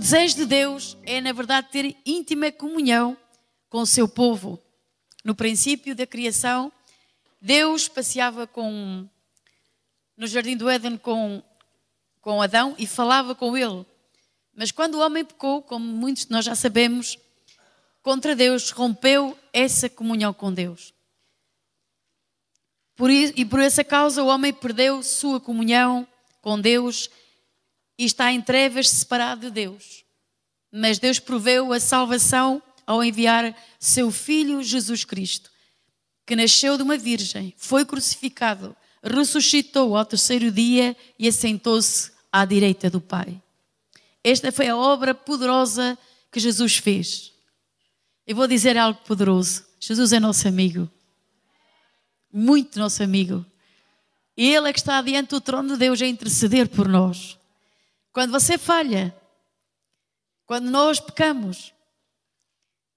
Desejo de Deus é, na verdade, ter íntima comunhão com o seu povo. No princípio da criação, Deus passeava com, no jardim do Éden com, com Adão e falava com ele. Mas quando o homem pecou, como muitos de nós já sabemos, contra Deus, rompeu essa comunhão com Deus. Por isso, e por essa causa o homem perdeu sua comunhão com Deus e está em trevas separado de Deus. Mas Deus proveu a salvação ao enviar seu filho Jesus Cristo, que nasceu de uma virgem, foi crucificado, ressuscitou ao terceiro dia e assentou-se à direita do Pai. Esta foi a obra poderosa que Jesus fez. Eu vou dizer algo poderoso. Jesus é nosso amigo. Muito nosso amigo. Ele é que está diante do trono de Deus a interceder por nós. Quando você falha, quando nós pecamos,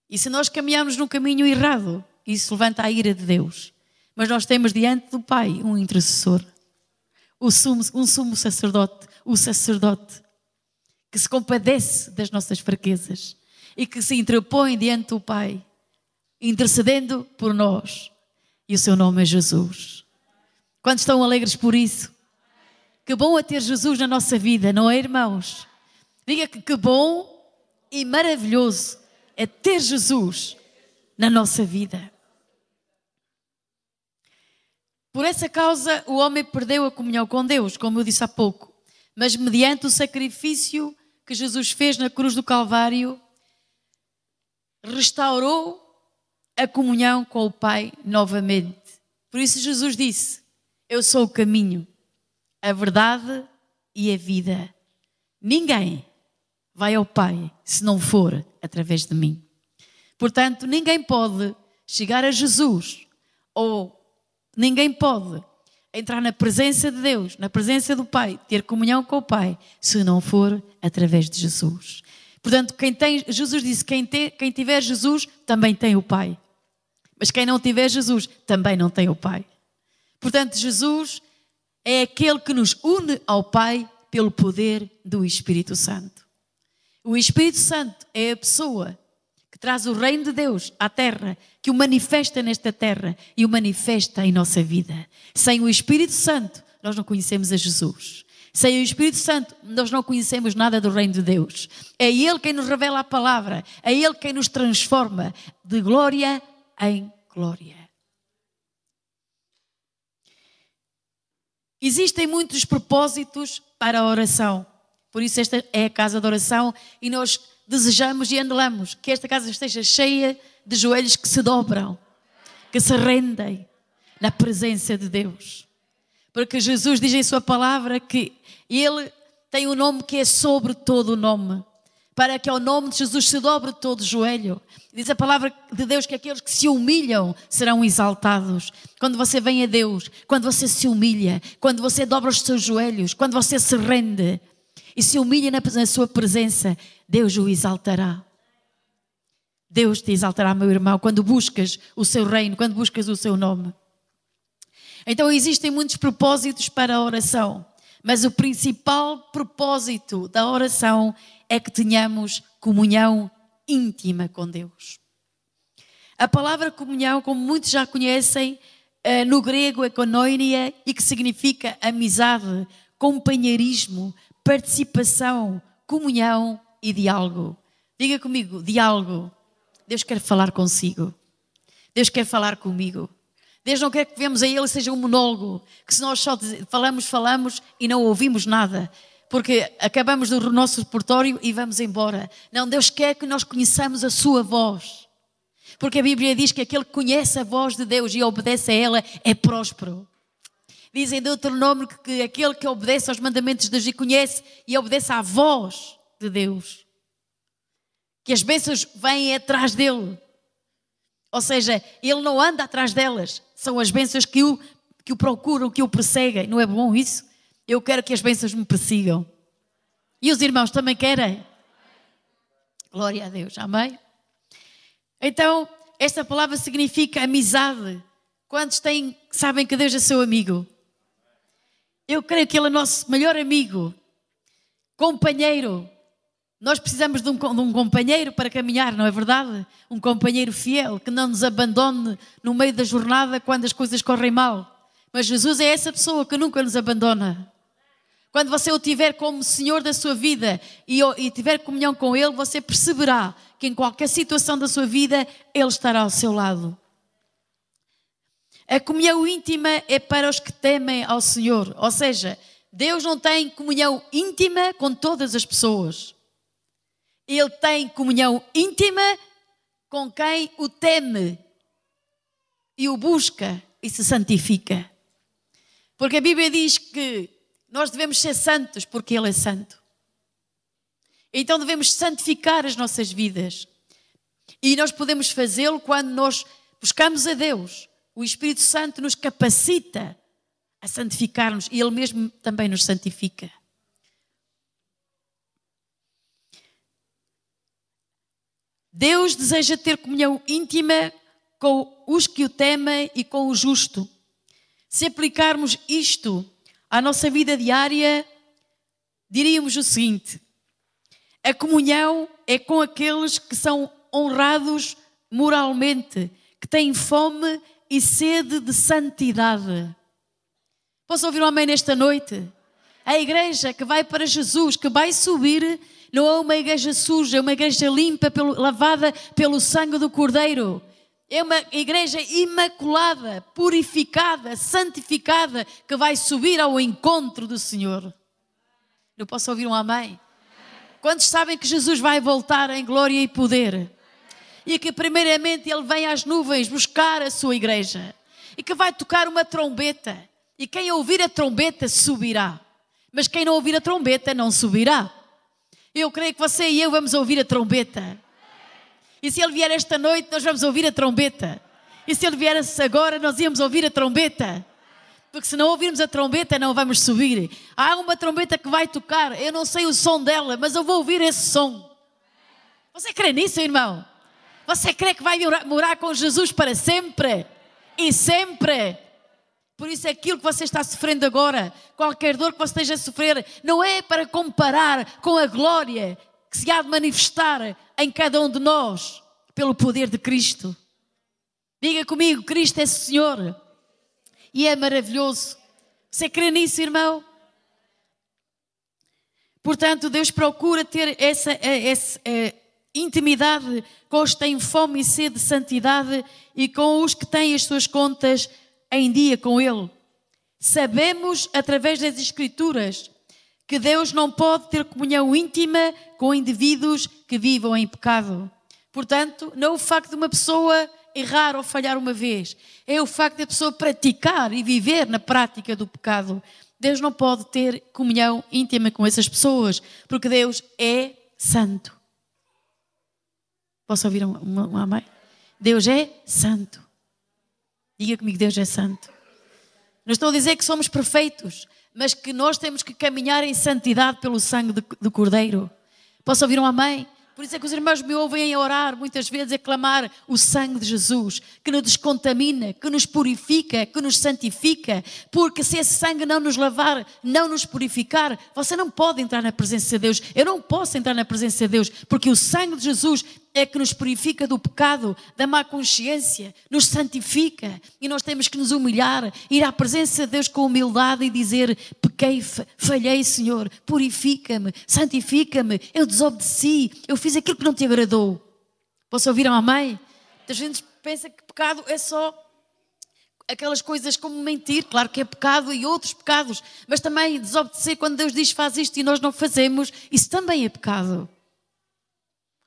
e se nós caminhamos num caminho errado, isso levanta a ira de Deus. Mas nós temos diante do Pai um intercessor, um sumo sacerdote, o sacerdote, que se compadece das nossas fraquezas e que se interpõe diante do Pai, intercedendo por nós. E o seu nome é Jesus. Quantos estão alegres por isso? Que bom é ter Jesus na nossa vida, não é, irmãos? Diga que que bom e maravilhoso é ter Jesus na nossa vida. Por essa causa, o homem perdeu a comunhão com Deus, como eu disse há pouco, mas mediante o sacrifício que Jesus fez na cruz do Calvário, restaurou a comunhão com o Pai novamente. Por isso Jesus disse: Eu sou o caminho, a verdade e a vida. Ninguém vai ao Pai se não for através de mim. Portanto, ninguém pode chegar a Jesus ou ninguém pode entrar na presença de Deus, na presença do Pai, ter comunhão com o Pai, se não for através de Jesus. Portanto, quem tem, Jesus disse: quem, tem, quem tiver Jesus também tem o Pai. Mas quem não tiver Jesus também não tem o Pai. Portanto, Jesus é aquele que nos une ao Pai pelo poder do Espírito Santo. O Espírito Santo é a pessoa que traz o reino de Deus à terra, que o manifesta nesta terra e o manifesta em nossa vida. Sem o Espírito Santo, nós não conhecemos a Jesus. Sem o Espírito Santo, nós não conhecemos nada do reino de Deus. É Ele quem nos revela a palavra, é Ele quem nos transforma de glória em glória. Existem muitos propósitos para a oração. Por isso, esta é a casa de oração e nós desejamos e anelamos que esta casa esteja cheia de joelhos que se dobram, que se rendem na presença de Deus. Porque Jesus diz em Sua palavra que Ele tem um nome que é sobre todo o nome, para que ao nome de Jesus se dobre todo o joelho. Diz a palavra de Deus que aqueles que se humilham serão exaltados. Quando você vem a Deus, quando você se humilha, quando você dobra os seus joelhos, quando você se rende e se humilha na sua presença, Deus o exaltará. Deus te exaltará, meu irmão, quando buscas o seu reino, quando buscas o seu nome. Então existem muitos propósitos para a oração, mas o principal propósito da oração é que tenhamos comunhão íntima com Deus. A palavra comunhão, como muitos já conhecem, eh, no grego é koinonia e que significa amizade, companheirismo, participação, comunhão e diálogo. Diga comigo, diálogo. Deus quer falar consigo. Deus quer falar comigo. Deus não quer que vemos a Ele seja um monólogo, que se nós só falamos, falamos e não ouvimos nada, porque acabamos do nosso repertório e vamos embora. Não, Deus quer que nós conheçamos a Sua voz. Porque a Bíblia diz que aquele que conhece a voz de Deus e obedece a ela é próspero. De outro nome que aquele que obedece aos mandamentos de Deus e conhece e obedece à voz de Deus, que as bênçãos vêm atrás dele. Ou seja, ele não anda atrás delas, são as bênçãos que o, que o procuram, que o perseguem. Não é bom isso? Eu quero que as bênçãos me persigam. E os irmãos também querem? Glória a Deus, amém? Então, esta palavra significa amizade. Quantos têm, sabem que Deus é seu amigo? Eu creio que Ele é nosso melhor amigo, companheiro, Nós precisamos de um, de um, companheiro para caminhar, não é verdade? Um companheiro fiel que não nos abandone no meio da jornada quando as coisas correm mal. Mas Jesus é essa pessoa que nunca nos abandona. Quando você o tiver como Senhor da sua vida e, e tiver comunhão com Ele, você perceberá que em qualquer situação da sua vida Ele estará ao seu lado. A comunhão íntima é para os que temem ao Senhor, ou seja, Deus não tem comunhão íntima com todas as pessoas. Ele tem comunhão íntima com quem o teme e o busca e se santifica. Porque a Bíblia diz que nós devemos ser santos porque Ele é santo. Então devemos santificar as nossas vidas. E nós podemos fazê-lo quando nós buscamos a Deus. O Espírito Santo nos capacita a santificar-nos e Ele mesmo também nos santifica. Deus deseja ter comunhão íntima com os que o temem e com o justo. Se aplicarmos isto à nossa vida diária, diríamos o seguinte: a comunhão é com aqueles que são honrados moralmente, que têm fome e sede de santidade. Posso ouvir um amém nesta noite? A igreja que vai para Jesus, que vai subir não é uma igreja suja, é uma igreja limpa, lavada pelo sangue do Cordeiro. É uma igreja imaculada, purificada, santificada, que vai subir ao encontro do Senhor. Não posso ouvir um amém? Quantos sabem que Jesus vai voltar em glória e poder? E que, primeiramente, Ele vem às nuvens buscar a sua igreja. E que vai tocar uma trombeta. E quem ouvir a trombeta subirá. Mas quem não ouvir a trombeta não subirá. Eu creio que você e eu vamos ouvir a trombeta. E se ele vier esta noite, nós vamos ouvir a trombeta. E se ele viesse agora, nós íamos ouvir a trombeta. Porque se não ouvirmos a trombeta, não vamos subir. Há uma trombeta que vai tocar. Eu não sei o som dela, mas eu vou ouvir esse som. Você crê nisso, irmão? Você crê que vai morar com Jesus para sempre? E sempre? Por isso, aquilo que você está sofrendo agora, qualquer dor que você esteja a sofrer, não é para comparar com a glória que se há de manifestar em cada um de nós pelo poder de Cristo. Diga comigo: Cristo é Senhor e é maravilhoso. Você crê nisso, irmão? Portanto, Deus procura ter essa, eh, essa, essa eh, intimidade com os que têm fome e sede de santidade e com os que têm as suas contas em dia com Ele. Sabemos, através das Escrituras, que Deus não pode ter comunhão íntima com indivíduos que vivam em pecado. Portanto, não é o facto de uma pessoa errar ou falhar uma vez, é o facto de a pessoa praticar e viver na prática do pecado. Deus não pode ter comunhão íntima com essas pessoas, porque Deus é santo. Posso ouvir um, um amém? Deus é santo. Diga comigo, Deus é santo. Não estou a dizer que somos perfeitos, mas que nós temos que caminhar em santidade pelo sangue do Cordeiro. Posso ouvir um amém? Por isso é que os irmãos me ouvem a orar muitas vezes, a clamar o sangue de Jesus, que nos descontamina, que nos purifica, que nos santifica, porque se esse sangue não nos lavar, não nos purificar, você não pode entrar na presença de Deus. Eu não posso entrar na presença de Deus, porque o sangue de Jesus é que nos purifica do pecado, da má consciência, nos santifica e nós temos que nos humilhar, ir à presença de Deus com humildade e dizer: pequei, falhei, Senhor, purifica-me, santifica-me, eu desobedeci, eu fiz aquilo que não te agradou. Posso ouvir a mãe? A gente pensa que pecado é só aquelas coisas como mentir, claro que é pecado e outros pecados, mas também desobedecer quando Deus diz faz isto e nós não fazemos, isso também é pecado.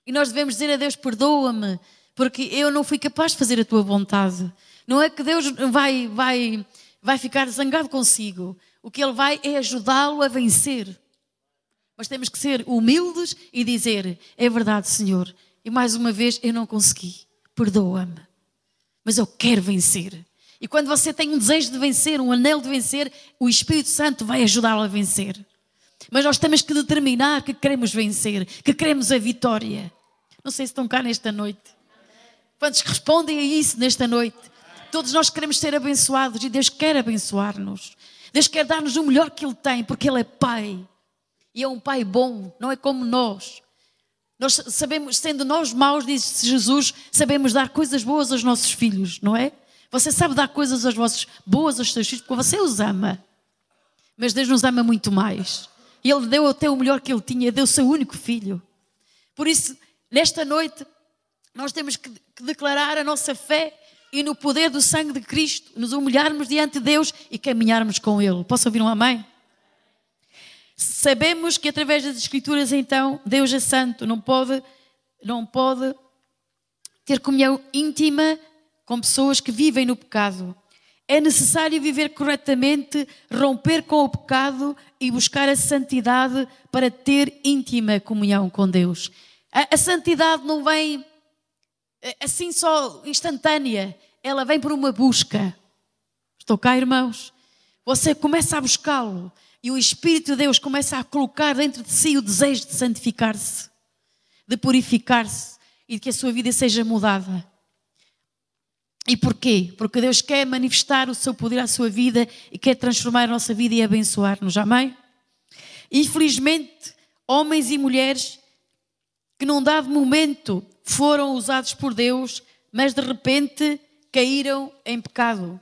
E nós devemos dizer a Deus: perdoa-me, porque eu não fui capaz de fazer a tua vontade. Não é que Deus vai, vai, vai ficar zangado consigo. O que Ele vai é ajudá-lo a vencer. Mas temos que ser humildes e dizer: é verdade, Senhor, e mais uma vez eu não consegui. Perdoa-me. Mas eu quero vencer. E quando você tem um desejo de vencer, um anelo de vencer, o Espírito Santo vai ajudá-lo a vencer. Mas nós temos que determinar que queremos vencer, que queremos a vitória. Não sei se estão cá nesta noite. Quantos respondem a isso nesta noite? Todos nós queremos ser abençoados e Deus quer abençoar-nos. Deus quer dar-nos o melhor que Ele tem, porque Ele é Pai. E é um Pai bom, não é como nós. Nós sabemos, sendo nós maus, diz Jesus, sabemos dar coisas boas aos nossos filhos, não é? Você sabe dar coisas aos vossos boas aos seus filhos porque você os ama. Mas Deus nos ama muito mais. Ele deu até o melhor que Ele tinha, deu o seu único filho. Por isso, nesta noite, nós temos que declarar a nossa fé e no poder do sangue de Cristo, nos humilharmos diante de Deus e caminharmos com Ele. Posso ouvir um amém? Sabemos que através das Escrituras, então, Deus é santo, não pode, não pode ter comunhão íntima com pessoas que vivem no pecado. É necessário viver corretamente, romper com o pecado e buscar a santidade para ter íntima comunhão com Deus. A, a santidade não vem eh, assim só instantânea, ela vem por uma busca. Estou cá, irmãos. Você começa a buscá-lo e o Espírito de Deus começa a colocar dentro de si o desejo de santificar-se, de purificar-se e de que a sua vida seja mudada. E porquê? Porque Deus quer manifestar o seu poder à sua vida e quer transformar a nossa vida e abençoar-nos. Amém? Infelizmente, homens e mulheres que num dado momento foram usados por Deus, mas de repente caíram em pecado.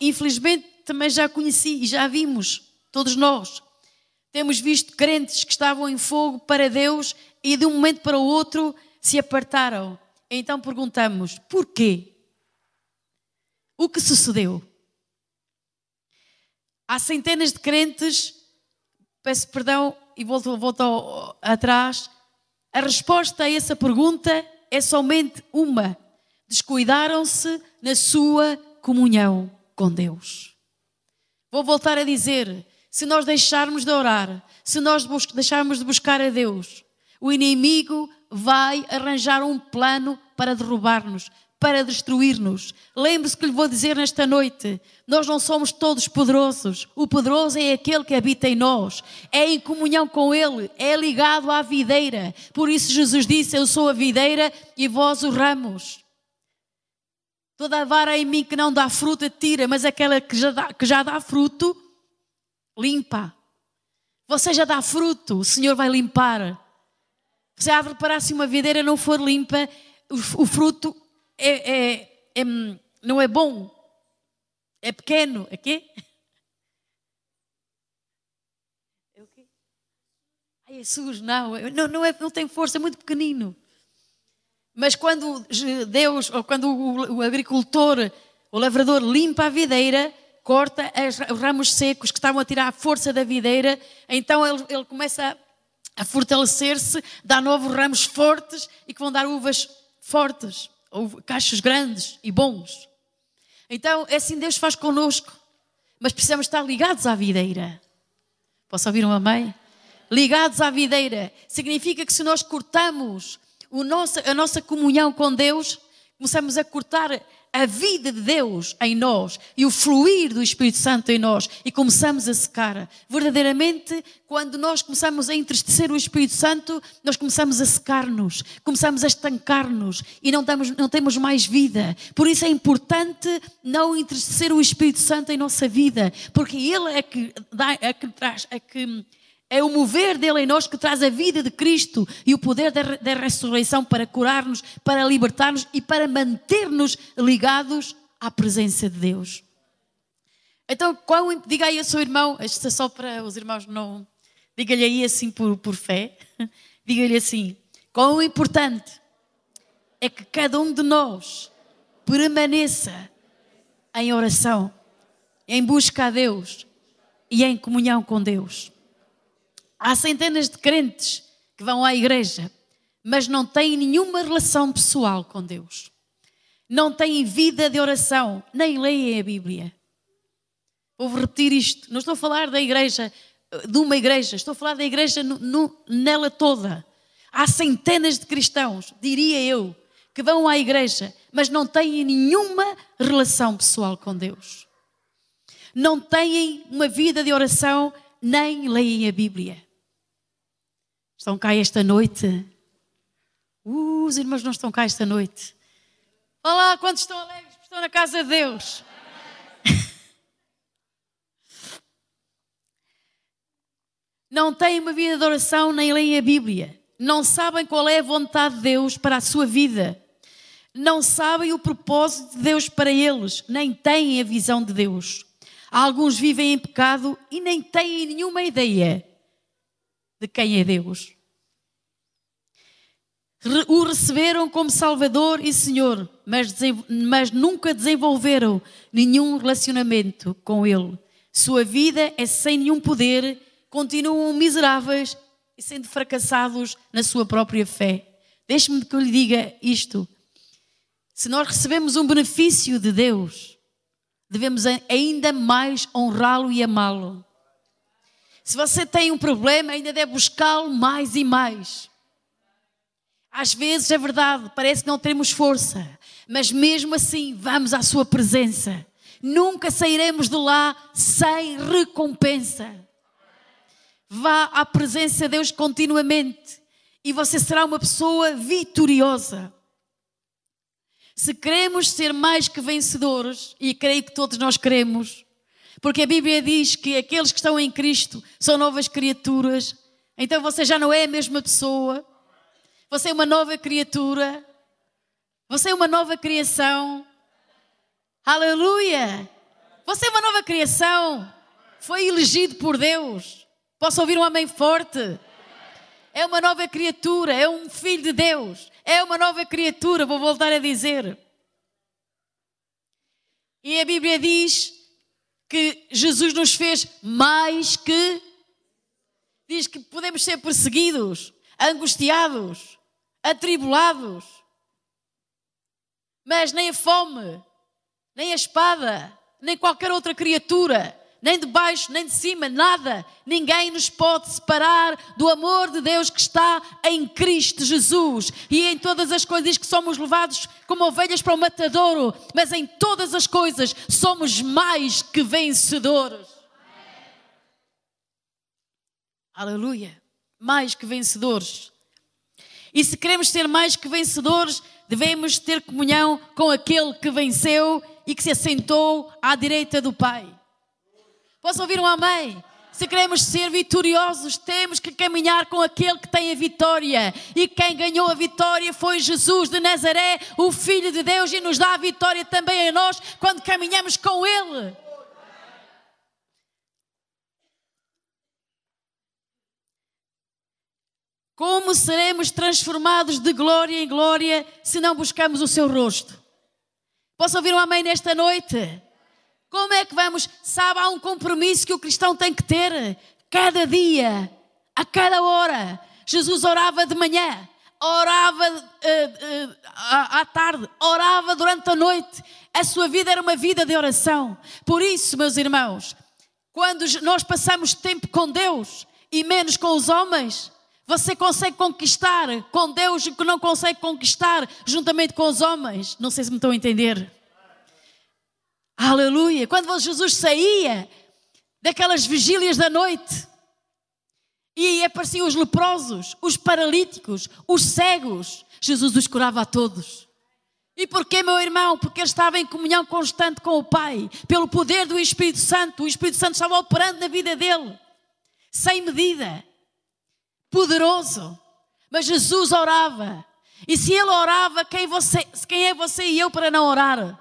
Infelizmente, também já conheci e já vimos, todos nós. Temos visto crentes que estavam em fogo para Deus e de um momento para o outro se apartaram então perguntamos: porquê? O que sucedeu? Há centenas de crentes, peço perdão e volto, atrás. A resposta a essa pergunta é somente uma: descuidaram-se na sua comunhão com Deus. Vou voltar a dizer: se nós deixarmos de orar, se nós deixarmos de buscar a Deus, o inimigo vai arranjar um plano para derrubar-nos, para destruir-nos. Lembre-se que lhe vou dizer nesta noite: nós não somos todos poderosos. O poderoso é aquele que habita em nós, é em comunhão com Ele, é ligado à videira. Por isso Jesus disse: Eu sou a videira e vós os ramos. Toda a vara em mim que não dá fruto, tira, mas aquela que já dá, que já dá fruto, limpa. Você já dá fruto, o Senhor vai limpar. Se a árvore parasse uma videira não for limpa, o fruto é, é, é, não é bom, é pequeno. É quê? É o quê? Ai, é sujo, não, não, não, é, não tem força, é muito pequenino. Mas quando Deus, ou quando o, o agricultor, o lavrador limpa a videira, corta os ramos secos que estavam a tirar a força da videira, então ele, ele começa a fortalecer-se, dá novos ramos fortes e que vão dar uvas fortes, ou grandes e bons. Então, é assim Deus faz conosco, mas precisamos estar ligados à videira. Posso ouvir um amém? Ligados à videira significa que se nós cortamos nosso, a nossa comunhão com Deus, começamos a cortar a vida de Deus em nós e o fluir do Espírito Santo em nós e começamos a secar. Verdadeiramente, quando nós começamos a entristecer o Espírito Santo, nós começamos a secar-nos, começamos a estancar-nos e não, damos, não temos mais vida. Por isso é importante não entristecer o Espírito Santo em nossa vida, porque Ele é que, dá, é que traz, é que é o mover dele em nós que traz a vida de Cristo e o poder da, da ressurreição para curar-nos, para libertar-nos e para manter-nos ligados à presença de Deus. Então, qual, diga aí ao seu irmão, isto é só para os irmãos não. Diga-lhe aí assim por, por fé. Diga-lhe assim: quão importante é que cada um de nós permaneça em oração, em busca a Deus e em comunhão com Deus. Há centenas de crentes que vão à igreja, mas não têm nenhuma relação pessoal com Deus. Não têm vida de oração, nem leem a Bíblia. Vou repetir isto. Não estou a falar da igreja, de uma igreja, estou a falar da igreja no, no, nela toda. Há centenas de cristãos, diria eu, que vão à igreja, mas não têm nenhuma relação pessoal com Deus. Não têm uma vida de oração, nem leem a Bíblia. Estão cá esta noite? Uh, os irmãos não estão cá esta noite. Olá, quantos estão alegres? Estão na casa de Deus. não têm uma vida de oração nem leem a Bíblia, não sabem qual é a vontade de Deus para a sua vida, não sabem o propósito de Deus para eles, nem têm a visão de Deus. Alguns vivem em pecado e nem têm nenhuma ideia de quem é Deus. O receberam como Salvador e Senhor, mas, mas nunca desenvolveram nenhum relacionamento com Ele. Sua vida é sem nenhum poder, continuam miseráveis e sendo fracassados na sua própria fé. Deixe-me que eu lhe diga isto. Se nós recebemos um benefício de Deus, devemos ainda mais honrá-lo e amá-lo. Se você tem um problema, ainda deve buscá-lo mais e mais. Às vezes é verdade, parece que não temos força, mas mesmo assim vamos à Sua presença. Nunca sairemos de lá sem recompensa. Vá à presença de Deus continuamente e você será uma pessoa vitoriosa. Se queremos ser mais que vencedores, e creio que todos nós queremos, porque a Bíblia diz que aqueles que estão em Cristo são novas criaturas, então você já não é a mesma pessoa, você é uma nova criatura, você é uma nova criação. Aleluia! Você é uma nova criação, foi elegido por Deus. Posso ouvir um amém forte? É uma nova criatura, é um filho de Deus. É uma nova criatura, vou voltar a dizer. E a Bíblia diz que Jesus nos fez mais que. Diz que podemos ser perseguidos, angustiados, atribulados. Mas nem a fome, nem a espada, nem qualquer outra criatura nem de baixo, nem de cima, nada. Ninguém nos pode separar do amor de Deus que está em Cristo Jesus. E em todas as coisas diz que somos levados como ovelhas para o matadouro, mas em todas as coisas somos mais que vencedores. Aleluia! Mais que vencedores. E se queremos ser mais que vencedores, devemos ter comunhão com aquele que venceu e que se assentou à direita do Pai. Posso ouvir um amém? Se queremos ser vitoriosos, temos que caminhar com aquele que tem a vitória. E quem ganhou a vitória foi Jesus de Nazaré, o Filho de Deus, e nos dá a vitória também a nós quando caminhamos com Ele. Como seremos transformados de glória em glória se não buscamos o seu rosto? Posso ouvir um amém nesta noite? Como é que vamos? Sabe, há um compromisso que o cristão tem que ter cada dia, a cada hora. Jesus orava de manhã, orava uh, uh, à, à tarde, orava durante a noite. A sua vida era uma vida de oração. Por isso, meus irmãos, quando nós passamos tempo com Deus e menos com os homens, você consegue conquistar com Deus o que não consegue conquistar juntamente com os homens. Não sei se me estão a entender. Aleluia! Quando Jesus saía daquelas vigílias da noite e apareciam os leprosos, os paralíticos, os cegos, Jesus os curava a todos. E porquê, meu irmão? Porque ele estava em comunhão constante com o Pai, pelo poder do Espírito Santo. O Espírito Santo estava operando na vida dele, sem medida, poderoso. Mas Jesus orava. E se ele orava, quem, você, quem é você e eu para não orar?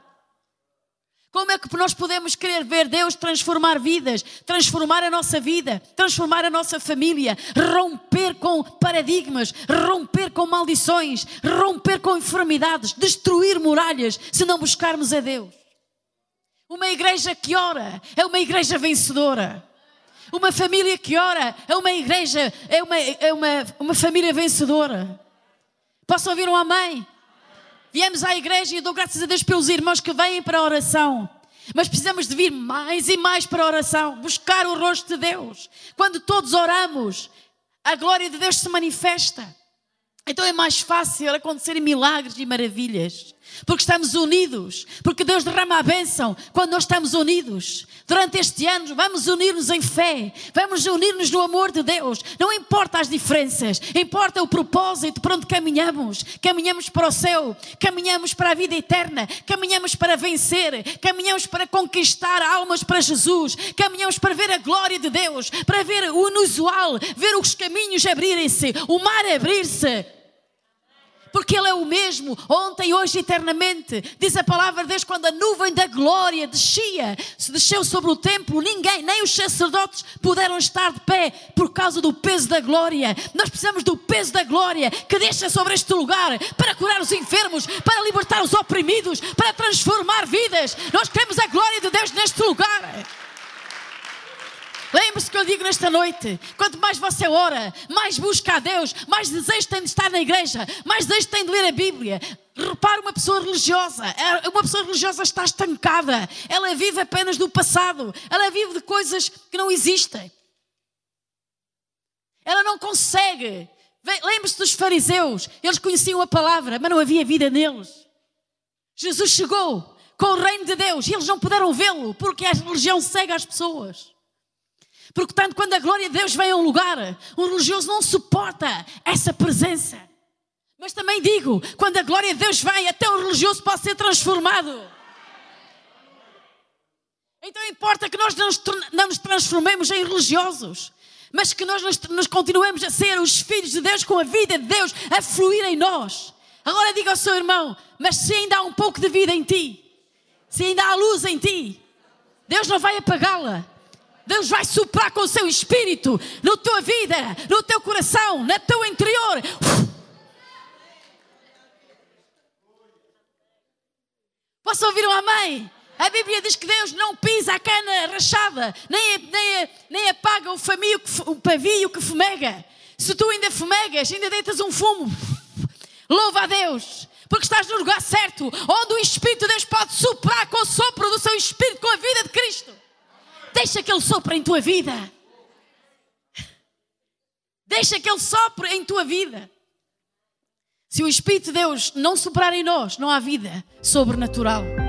Como é que nós podemos querer ver Deus transformar vidas, transformar a nossa vida, transformar a nossa família, romper com paradigmas, romper com maldições, romper com enfermidades, destruir muralhas, se não buscarmos a Deus? Uma igreja que ora é uma igreja vencedora. Uma família que ora é uma igreja, é uma, é uma, uma família vencedora. Posso ouvir um amém? Viemos à igreja e dou graças a Deus pelos irmãos que vêm para a oração. Mas precisamos de vir mais e mais para a oração, buscar o rosto de Deus. Quando todos oramos, a glória de Deus se manifesta. Então é mais fácil acontecerem milagres e maravilhas. Porque estamos unidos, porque Deus derrama a bênção quando nós estamos unidos. Durante este ano, vamos unir-nos em fé, vamos unir-nos no amor de Deus. Não importa as diferenças, importa o propósito para onde caminhamos. Caminhamos para o céu, caminhamos para a vida eterna, caminhamos para vencer, caminhamos para conquistar almas para Jesus, caminhamos para ver a glória de Deus, para ver o inusual, ver os caminhos abrirem-se, o mar abrir-se porque Ele é o mesmo, ontem, hoje e eternamente. Diz a palavra de Deus: quando a nuvem da glória descia, se desceu sobre o templo, ninguém, nem os sacerdotes, puderam estar de pé por causa do peso da glória. Nós precisamos do peso da glória que deixa sobre este lugar para curar os enfermos, para libertar os oprimidos, para transformar vidas. Nós queremos a glória de Deus neste lugar. Lembre-se que eu digo nesta noite: quanto mais você ora, mais busca a Deus, mais desejo tem de estar na igreja, mais desejo tem de ler a Bíblia. Repare uma pessoa religiosa, é, uma pessoa religiosa está estancada, ela vive apenas do passado, ela vive de coisas que não existem. Ela não consegue. Lembre-se dos fariseus, eles conheciam a palavra, mas não havia vida neles. Jesus chegou com o reino de Deus e eles não puderam vê-lo porque a religião cega as pessoas. Porque tanto quando a glória de Deus vem a um lugar, um religioso não suporta essa presença. Mas também digo, quando a glória de Deus vem, até o religioso pode ser transformado. Então importa que nós não nos transformemos em religiosos, mas que nós nos continuemos a ser os filhos de Deus com a vida de Deus a fluir em nós. Agora diga ao seu irmão, mas se ainda há um pouco de vida em ti, se ainda há luz em ti, Deus não vai apagá-la. Deus vai soprar com o seu espírito na tua vida, no teu coração, no teu interior. Posso ouvir um amém? A Bíblia diz que Deus não pisa a cana rachada, nem, nem, nem apaga o, famio, o pavio que fumega. Se tu ainda fumegas, ainda deitas um fumo, louva a Deus, porque estás no lugar certo, onde o Espírito de Deus pode soprar com o sopro do seu Espírito, com a vida de Cristo. Deixa que Ele sopre em tua vida. Deixa que Ele sopre em tua vida. Se o Espírito de Deus não soprar em nós, não há vida sobrenatural.